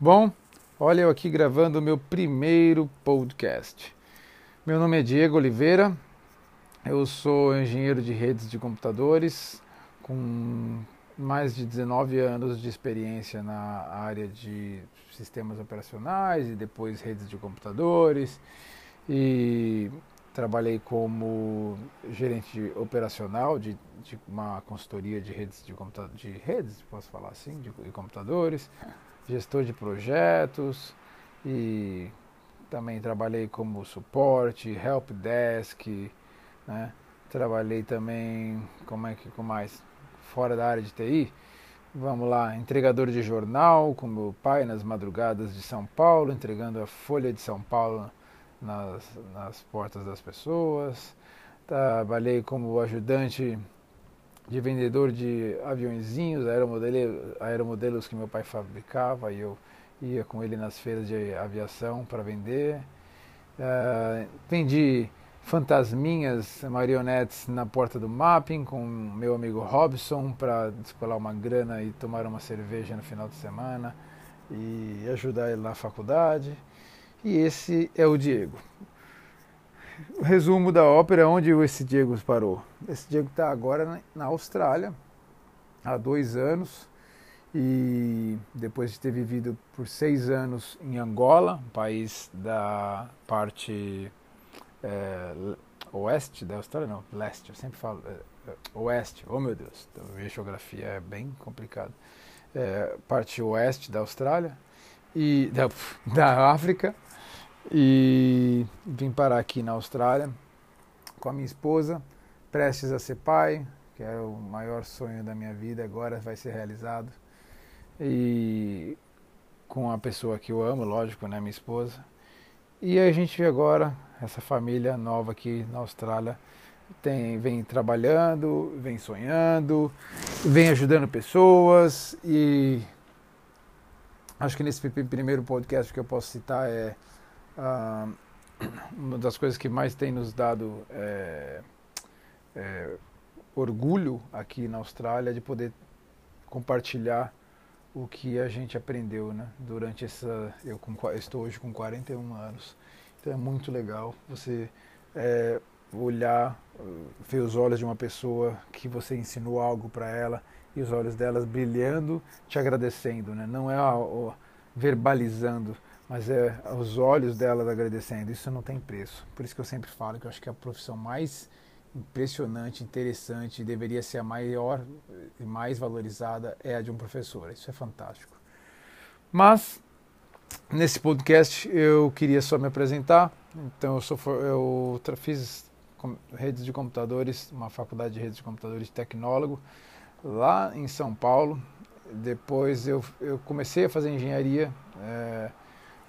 Bom, olha eu aqui gravando o meu primeiro podcast. Meu nome é Diego Oliveira, eu sou engenheiro de redes de computadores com mais de 19 anos de experiência na área de sistemas operacionais e depois redes de computadores e trabalhei como gerente operacional de, de uma consultoria de redes de computadores, de redes, posso falar assim, de, de computadores gestor de projetos e também trabalhei como suporte, help desk, né? Trabalhei também, como é que com mais fora da área de TI? Vamos lá, entregador de jornal com meu pai nas madrugadas de São Paulo, entregando a Folha de São Paulo nas, nas portas das pessoas. Trabalhei como ajudante de vendedor de aviãozinhos, aeromodelos, que meu pai fabricava e eu ia com ele nas feiras de aviação para vender. Uh, vendi fantasminhas, marionetes na porta do mapping com meu amigo Robson para descolar uma grana e tomar uma cerveja no final de semana e ajudar ele na faculdade. E esse é o Diego resumo da ópera, onde esse Diego parou. Esse Diego está agora na Austrália, há dois anos, e depois de ter vivido por seis anos em Angola, um país da parte é, oeste da Austrália, não, leste, eu sempre falo é, é oeste, oh meu Deus, a geografia é bem complicada. É, parte oeste da Austrália e da, da África e vim parar aqui na Austrália com a minha esposa, prestes a ser pai, que é o maior sonho da minha vida, agora vai ser realizado. E com a pessoa que eu amo, lógico, né, minha esposa. E a gente agora, essa família nova aqui na Austrália, tem, vem trabalhando, vem sonhando, vem ajudando pessoas e acho que nesse primeiro podcast que eu posso citar é ah, uma das coisas que mais tem nos dado é, é, orgulho aqui na Austrália é de poder compartilhar o que a gente aprendeu né, durante essa. Eu, com, estou hoje com 41 anos, então é muito legal você é, olhar, ver os olhos de uma pessoa que você ensinou algo para ela e os olhos delas brilhando, te agradecendo, né? não é a, a, verbalizando mas é os olhos delas agradecendo. Isso não tem preço. Por isso que eu sempre falo que eu acho que a profissão mais impressionante, interessante, deveria ser a maior e mais valorizada é a de um professor. Isso é fantástico. Mas nesse podcast eu queria só me apresentar. Então eu sou eu fiz redes de computadores, uma faculdade de redes de computadores de tecnólogo lá em São Paulo. Depois eu, eu comecei a fazer engenharia. É,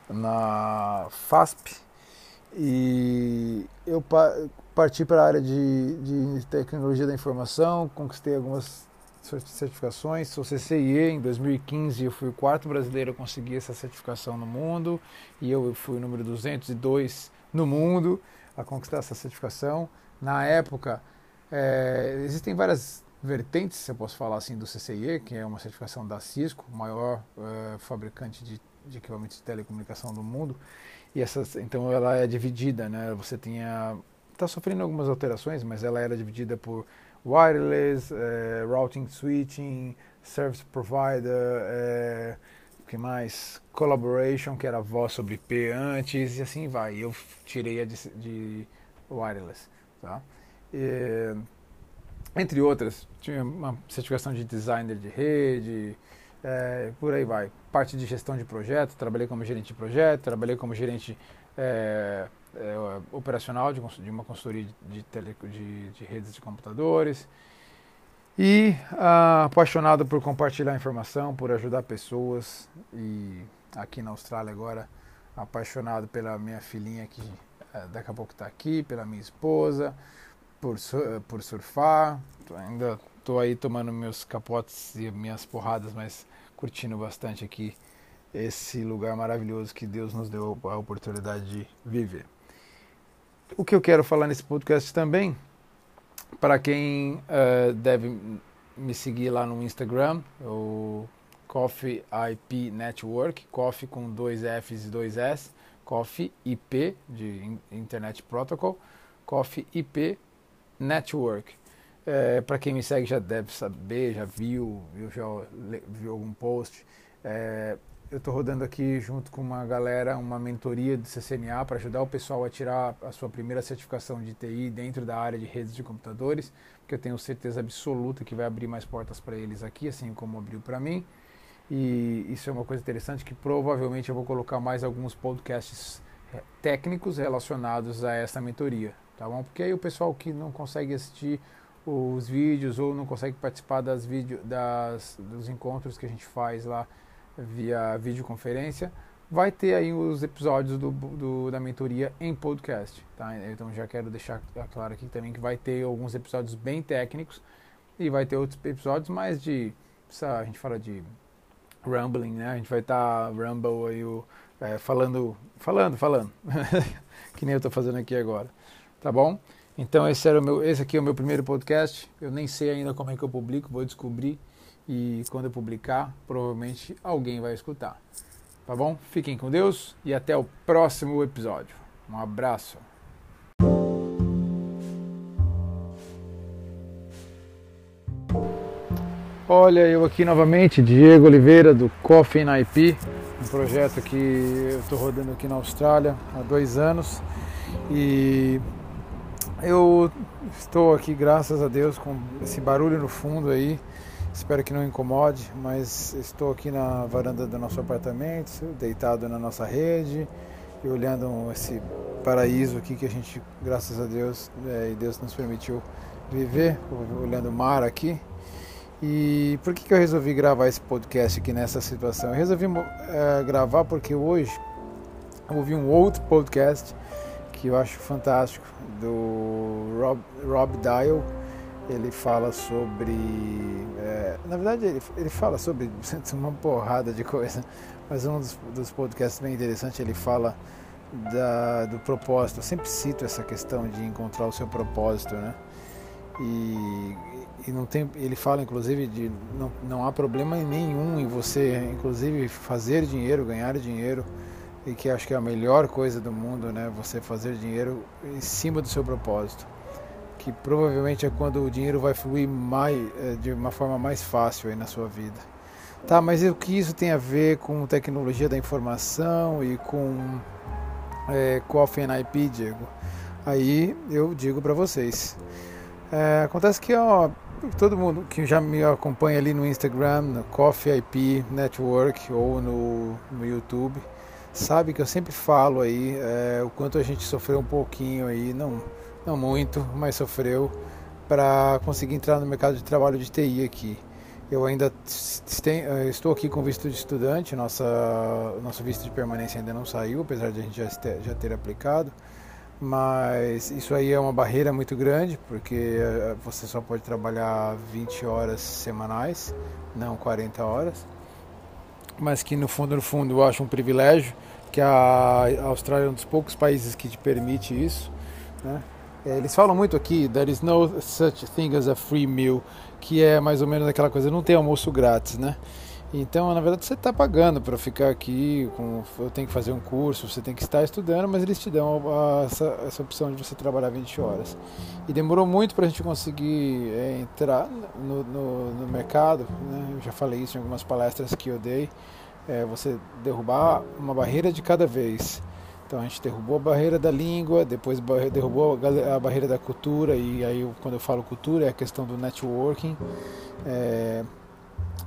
na FASP e eu parti para a área de, de tecnologia da informação, conquistei algumas certificações, sou CCIE, em 2015 eu fui o quarto brasileiro a conseguir essa certificação no mundo. E eu fui o número 202 no mundo a conquistar essa certificação. Na época, é, existem várias vertentes, se eu posso falar assim, do CCIE, que é uma certificação da Cisco, maior é, fabricante de de equipamentos de telecomunicação do mundo. E essas, então ela é dividida, né? Você tinha está sofrendo algumas alterações, mas ela era dividida por wireless, eh, routing, switching, service provider, eh, que mais? Collaboration, que era voz sobre IP antes, e assim vai. Eu tirei a de, de wireless, tá? E, entre outras, tinha uma certificação de designer de rede, é, por aí vai. Parte de gestão de projeto, trabalhei como gerente de projeto, trabalhei como gerente é, é, operacional de, de, uma consultoria de, tele, de, de, redes de computadores. E ah, apaixonado por compartilhar informação, por ajudar pessoas. E aqui na Austrália agora, apaixonado pela minha filhinha que é, daqui a pouco está aqui, pela minha esposa, por, por surfar. Ainda estou aí tomando meus capotes e minhas porradas, mas curtindo bastante aqui esse lugar maravilhoso que Deus nos deu a oportunidade de viver. O que eu quero falar nesse podcast também, para quem uh, deve me seguir lá no Instagram, eu Coffee IP Network, Coffee com dois Fs e dois S, Coffee IP de Internet Protocol, Coffee IP Network. É, Para quem me segue já deve saber, já viu, viu já viu algum post. É, eu estou rodando aqui junto com uma galera uma mentoria do CCNA para ajudar o pessoal a tirar a sua primeira certificação de TI dentro da área de redes de computadores, porque eu tenho certeza absoluta que vai abrir mais portas para eles aqui, assim como abriu para mim. E isso é uma coisa interessante que provavelmente eu vou colocar mais alguns podcasts é, técnicos relacionados a essa mentoria, tá bom? Porque aí o pessoal que não consegue assistir os vídeos ou não consegue participar das vídeo, das, dos encontros que a gente faz lá via videoconferência, vai ter aí os episódios do, do, da mentoria em podcast. Tá? Então já quero deixar claro aqui também que vai ter alguns episódios bem técnicos e vai ter outros episódios mais de. A gente fala de rumbling, né? A gente vai estar tá rumble aí, o, é, falando, falando, falando, que nem eu estou fazendo aqui agora, tá bom? Então esse era o meu, esse aqui é o meu primeiro podcast. Eu nem sei ainda como é que eu publico, vou descobrir e quando eu publicar, provavelmente alguém vai escutar. Tá bom? Fiquem com Deus e até o próximo episódio. Um abraço. Olha, eu aqui novamente, Diego Oliveira do Coffee IP, um projeto que eu estou rodando aqui na Austrália há dois anos e eu estou aqui, graças a Deus, com esse barulho no fundo aí. Espero que não incomode, mas estou aqui na varanda do nosso apartamento, deitado na nossa rede e olhando esse paraíso aqui que a gente, graças a Deus, é, e Deus nos permitiu viver, olhando o mar aqui. E por que, que eu resolvi gravar esse podcast aqui nessa situação? Eu resolvi é, gravar porque hoje eu ouvi um outro podcast que eu acho fantástico, do Rob, Rob Dial ele fala sobre. É, na verdade, ele, ele fala sobre uma porrada de coisa, mas um dos, dos podcasts bem interessantes ele fala da, do propósito. Eu sempre cito essa questão de encontrar o seu propósito, né? E, e não tem, ele fala inclusive de não, não há problema nenhum em você, inclusive, fazer dinheiro, ganhar dinheiro, e que acho que é a melhor coisa do mundo, né? Você fazer dinheiro em cima do seu propósito que provavelmente é quando o dinheiro vai fluir mais, é, de uma forma mais fácil aí na sua vida. Tá, mas o que isso tem a ver com tecnologia da informação e com é, Coffee and IP, Diego? Aí eu digo para vocês. É, acontece que ó, todo mundo que já me acompanha ali no Instagram, no Coffee IP Network ou no, no YouTube, sabe que eu sempre falo aí é, o quanto a gente sofreu um pouquinho aí, não não muito, mas sofreu para conseguir entrar no mercado de trabalho de TI aqui. Eu ainda eh, estou aqui com visto de estudante, nossa, nosso visto de permanência ainda não saiu, apesar de a gente já ter, já ter aplicado, mas isso aí é uma barreira muito grande, porque eh, você só pode trabalhar 20 horas semanais, não 40 horas, mas que no fundo, no fundo, eu acho um privilégio, que a Austrália é um dos poucos países que te permite isso, né? É, eles falam muito aqui, there is no such thing as a free meal, que é mais ou menos aquela coisa, não tem almoço grátis, né? Então, na verdade, você está pagando para ficar aqui, com, eu tenho que fazer um curso, você tem que estar estudando, mas eles te dão a, essa, essa opção de você trabalhar 20 horas. E demorou muito para a gente conseguir é, entrar no, no, no mercado, né? eu já falei isso em algumas palestras que eu dei, é, você derrubar uma barreira de cada vez. Então a gente derrubou a barreira da língua, depois derrubou a barreira da cultura, e aí quando eu falo cultura é a questão do networking. É,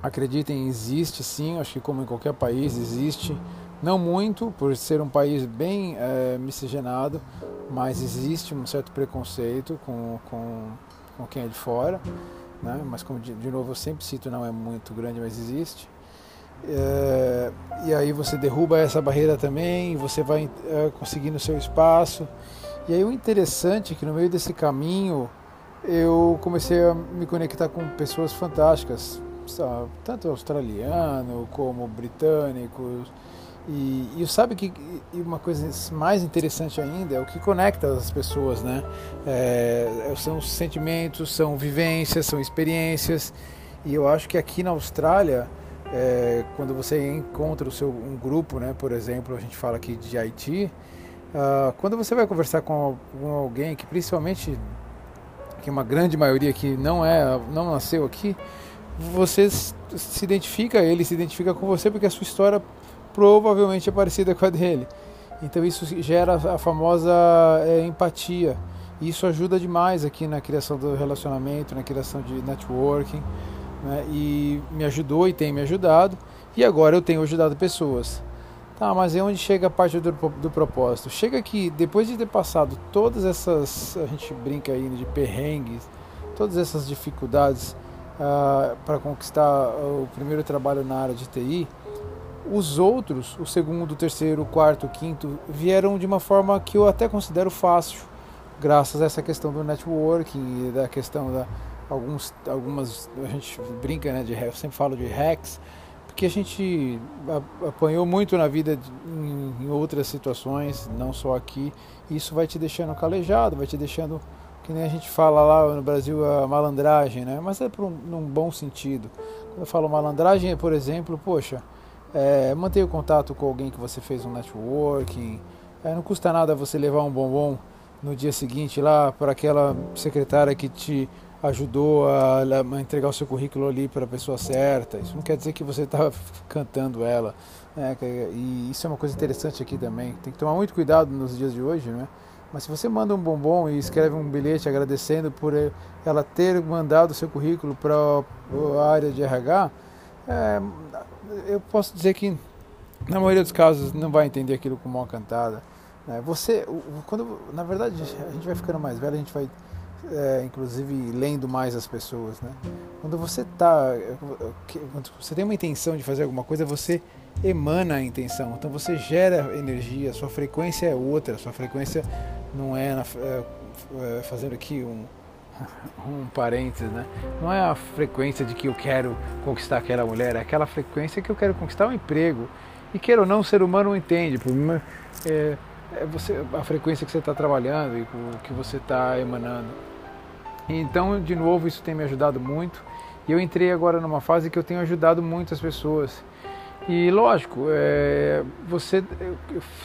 acreditem, existe sim, acho que como em qualquer país existe, não muito, por ser um país bem é, miscigenado, mas existe um certo preconceito com, com, com quem é de fora, né? mas como de, de novo eu sempre cito, não é muito grande, mas existe. É, e aí você derruba essa barreira também, você vai é, conseguindo seu espaço. E aí o interessante é que no meio desse caminho eu comecei a me conectar com pessoas fantásticas, tanto australiano como britânicos. E, e sabe que e uma coisa mais interessante ainda é o que conecta as pessoas, né? É, são sentimentos, são vivências, são experiências. E eu acho que aqui na Austrália é, quando você encontra o seu um grupo, né, por exemplo, a gente fala aqui de Haiti, uh, quando você vai conversar com, com, alguém que principalmente que uma grande maioria que não é não nasceu aqui, você se identifica, ele se identifica com você porque a sua história provavelmente é parecida com a dele. Então isso gera a famosa é, empatia. Isso ajuda demais aqui na criação do relacionamento, na criação de networking. Né? E me ajudou e tem me ajudado. E agora eu tenho ajudado pessoas. Tá, mas é onde chega a parte do, do propósito. Chega que depois de ter passado todas essas, a gente brinca aí de perrengues, todas essas dificuldades uh, ah, para conquistar o primeiro trabalho na área de TI, os outros, o segundo, o terceiro, o quarto, o quinto, vieram de uma forma que eu até considero fácil, graças a essa questão do networking e da questão da alguns, algumas a gente brinca, né? De, eu sempre falo de hacks, porque a gente apanhou muito na vida de, em, em, outras situações, não só aqui. E isso vai te deixando calejado, vai te deixando que nem a gente fala lá no Brasil a malandragem, né? Mas é um, num bom sentido. Quando eu falo malandragem, é, por exemplo, poxa é, mantenha o contato com alguém que você fez um networking. É, não custa nada você levar um bombom no dia seguinte lá para aquela secretária que te ajudou a, a, entregar o seu currículo ali para a pessoa certa. Isso não quer dizer que você está cantando ela. Né? E isso é uma coisa interessante aqui também. Tem que tomar muito cuidado nos dias de hoje, né? Mas se você manda um bombom e escreve um bilhete agradecendo por ela ter mandado seu currículo para a área de RH, é, eu posso dizer que na maioria dos casos não vai entender aquilo como uma cantada. Né? Você, quando, na verdade, a gente vai ficando mais velho, a gente vai, é, inclusive, lendo mais as pessoas. Né? Quando você tá, quando você tem uma intenção de fazer alguma coisa, você emana a intenção. Então você gera energia, sua frequência é outra, sua frequência não é, é, é fazendo aqui um um parênteses, né? Não é a frequência de que eu quero conquistar aquela mulher, é aquela frequência que eu quero conquistar um emprego. E queira ou não, o ser humano entende. Problema é, é você, a frequência que você está trabalhando e o que você está emanando. Então, de novo, isso tem me ajudado muito. E eu entrei agora numa fase que eu tenho ajudado muitas pessoas. E lógico, é, você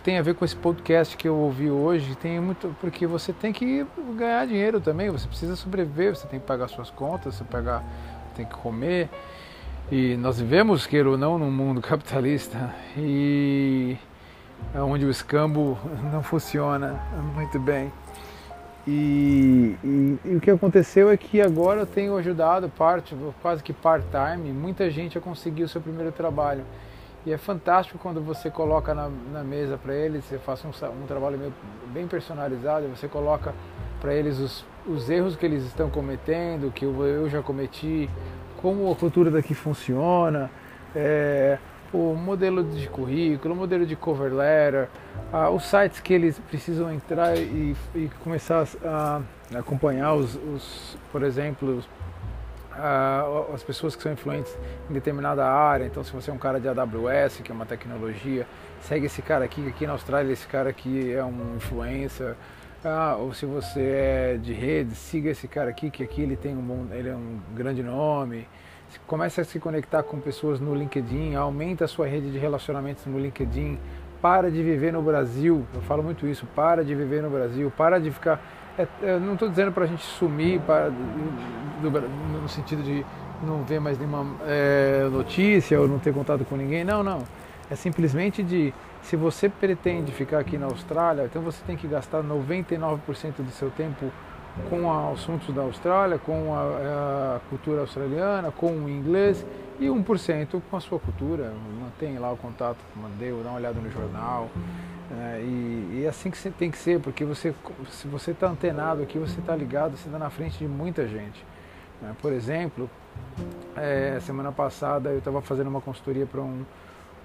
tem a ver com esse podcast que eu ouvi hoje, tem muito porque você tem que ganhar dinheiro também, você precisa sobreviver, você tem que pagar suas contas, você pagar, tem que comer. E nós vivemos, queira ou não, num mundo capitalista e onde o escambo não funciona muito bem. E, e, e, o que aconteceu é que agora eu tenho ajudado parte, quase que part-time, muita gente a conseguir o seu primeiro trabalho. E é fantástico quando você coloca na, na mesa para eles, você faz um, um trabalho meio, bem personalizado, você coloca para eles os, os erros que eles estão cometendo, que eu, eu já cometi, como a cultura daqui funciona, é, o modelo de currículo, o modelo de cover letter, os sites que eles precisam entrar e, e começar a, a acompanhar os, os, por exemplo, uh, as pessoas que são influentes em determinada área. Então, se você é um cara de AWS, que é uma tecnologia, segue esse cara aqui, aqui na Austrália esse cara aqui é um influencer. Ah, ou se você é de rede, siga esse cara aqui, que aqui ele tem um bom, ele é um grande nome. Comece a se conectar com pessoas no LinkedIn, aumenta a sua rede de relacionamentos no LinkedIn. Para de viver no Brasil, eu falo muito isso, para de viver no Brasil, para de ficar é, eu não estou dizendo para a gente sumir para, do, no sentido de não ver mais nenhuma é, notícia ou não ter contato com ninguém. Não, não. É simplesmente de se você pretende ficar aqui na Austrália, então você tem que gastar 99% do seu tempo com assuntos da Austrália, com a, a, cultura australiana, com o inglês e 1% com a sua cultura. Mantém lá o contato Mandeu, dá uma olhada no jornal. É, e, e, é assim que tem que ser, porque você, se você está antenado aqui, você está ligado, você está na frente de muita gente. Né? Por exemplo, é, semana passada eu estava fazendo uma consultoria para um,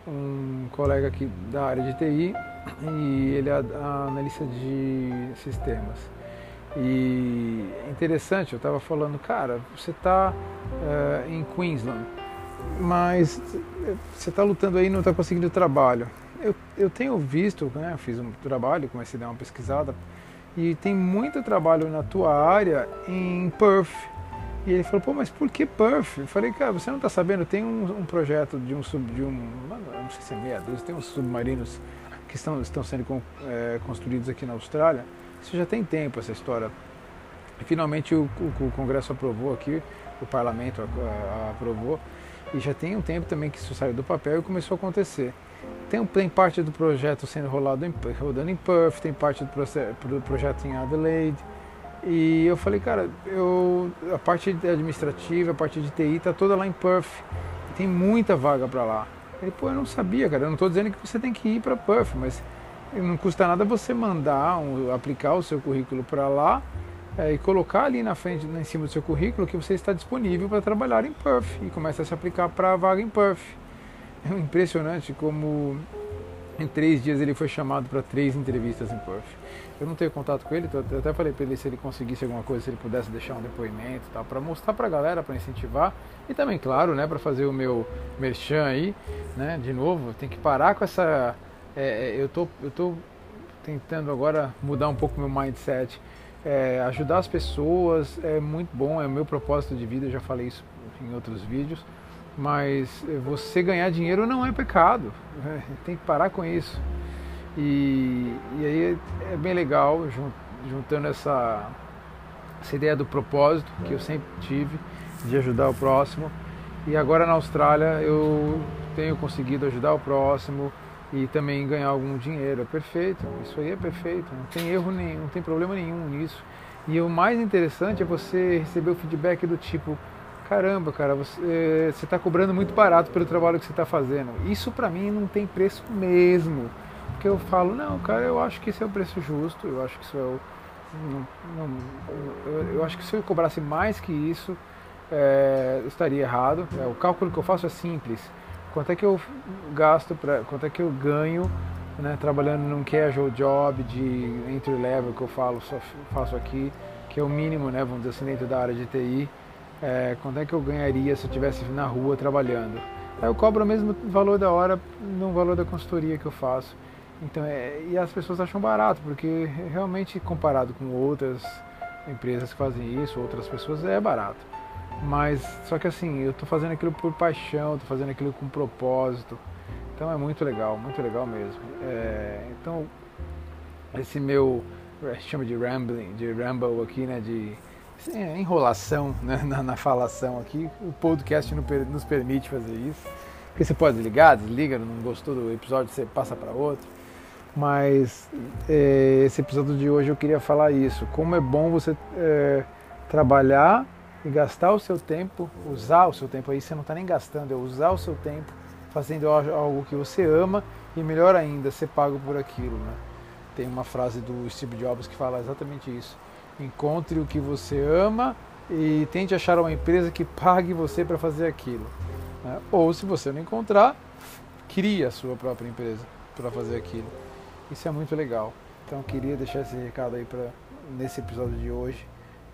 um colega aqui da área de TI e ele é analista de sistemas. E é interessante, eu estava falando, cara, você está é, em Queensland, mas você está lutando aí e não está conseguindo trabalho eu, eu tenho visto, né, fiz um trabalho, comecei a dar uma pesquisada, e tem muito trabalho na tua área em Perth. E ele falou, pô, mas por que Perth? Eu falei, cara, você não está sabendo, tem um, um, projeto de um, sub, de um, não sei se é meia dúzia, tem uns submarinos que estão, estão sendo é, construídos aqui na Austrália. Isso já tem tempo, essa história. E finalmente o, o, o Congresso aprovou aqui, o Parlamento aprovou, e já tem um tempo também que isso saiu do papel e começou a acontecer. Tem, tem parte do projeto sendo rolado em, rodando em Perth, tem parte do, do projeto em Adelaide. E eu falei, cara, eu, a parte administrativa, a parte de TI está toda lá em Perth. Tem muita vaga para lá. Ele, pô, eu não sabia, cara. Eu não estou dizendo que você tem que ir para Perth, mas não custa nada você mandar, um, aplicar o seu currículo para lá é, e colocar ali na frente, em cima do seu currículo, que você está disponível para trabalhar em Perth e começa a se aplicar para a vaga em Perth. É impressionante como em três dias ele foi chamado para três entrevistas em Perth. Eu não tenho contato com ele, eu até falei para ele se ele conseguisse alguma coisa, se ele pudesse deixar um depoimento, tá, para mostrar para a galera, para incentivar e também, claro, né, para fazer o meu merchan aí, né, de novo, tem que parar com essa, é, é eu tô, eu tô tentando agora mudar um pouco meu mindset, é, ajudar as pessoas é muito bom, é o meu propósito de vida, eu já falei isso em outros vídeos mas você ganhar dinheiro não é pecado, né? tem que parar com isso. E, e aí é bem legal, juntando essa, essa ideia do propósito que eu sempre tive, de ajudar o próximo. E agora na Austrália eu tenho conseguido ajudar o próximo e também ganhar algum dinheiro. É perfeito, isso aí é perfeito, não tem erro nenhum, não tem problema nenhum nisso. E o mais interessante é você receber o feedback do tipo, caramba, cara, você está cobrando muito barato pelo trabalho que você está fazendo. Isso para mim não tem preço mesmo. Porque eu falo, não, cara, eu acho que esse é o preço justo, eu acho que isso é o. Não, não, eu, eu, acho que se eu cobrasse mais que isso, é, estaria errado. É, o cálculo que eu faço é simples. Quanto é que eu gasto, pra, quanto é que eu ganho né, trabalhando num casual job de entry level que eu falo, faço aqui, que é o mínimo, né, vamos dizer assim, dentro da área de TI é, quanto é que eu ganharia se eu estivesse na rua trabalhando. Eu cobro o mesmo valor da hora no valor da consultoria que eu faço. Então, é, e as pessoas acham barato, porque realmente comparado com outras empresas que fazem isso, outras pessoas, é barato. Mas, só que assim, eu estou fazendo aquilo por paixão, estou fazendo aquilo com propósito. Então é muito legal, muito legal mesmo. É, então, esse meu, chama de rambling, de ramble aqui, né, de é, enrolação né, na, na, falação aqui. O podcast nos permite fazer isso. Porque você pode ligar, desliga, não gostou do episódio, você passa para outro. Mas é, esse episódio de hoje eu queria falar isso. Como é bom você é, trabalhar e gastar o seu tempo, usar o seu tempo aí, você não está nem gastando, é usar o seu tempo fazendo algo que você ama e melhor ainda, ser pago por aquilo. Né? Tem uma frase do Steve Jobs que fala exatamente isso Encontre o que você ama e tente achar uma empresa que pague você para fazer aquilo. Né? Ou, se você não encontrar, crie a sua própria empresa para fazer aquilo. Isso é muito legal. Então, queria deixar esse recado aí para nesse episódio de hoje.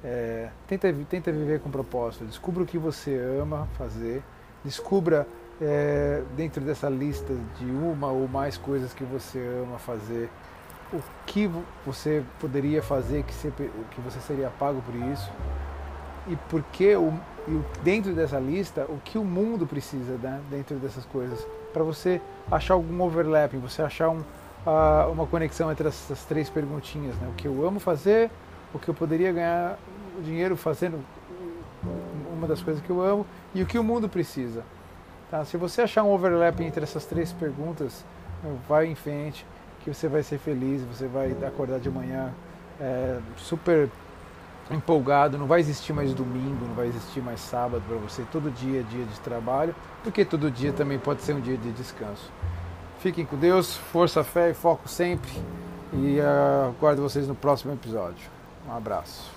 É, tenta, tenta viver com propósito. Descubra o que você ama fazer. Descubra é, dentro dessa lista de uma ou mais coisas que você ama fazer o que você poderia fazer que você, que você seria pago por isso e porque o, e dentro dessa lista o que o mundo precisa né, dentro dessas coisas para você achar algum overlapping, você achar um, uh, uma conexão entre essas três perguntinhas, né? o que eu amo fazer, o que eu poderia ganhar dinheiro fazendo uma das coisas que eu amo e o que o mundo precisa. Tá? Se você achar um overlapping entre essas três perguntas, vai em frente que você vai ser feliz, você vai acordar de manhã é, super empolgado, não vai existir mais domingo, não vai existir mais sábado para você, todo dia é dia de trabalho, porque todo dia também pode ser um dia de descanso. Fiquem com Deus, força, fé e foco sempre e uh, aguardo vocês no próximo episódio. Um abraço.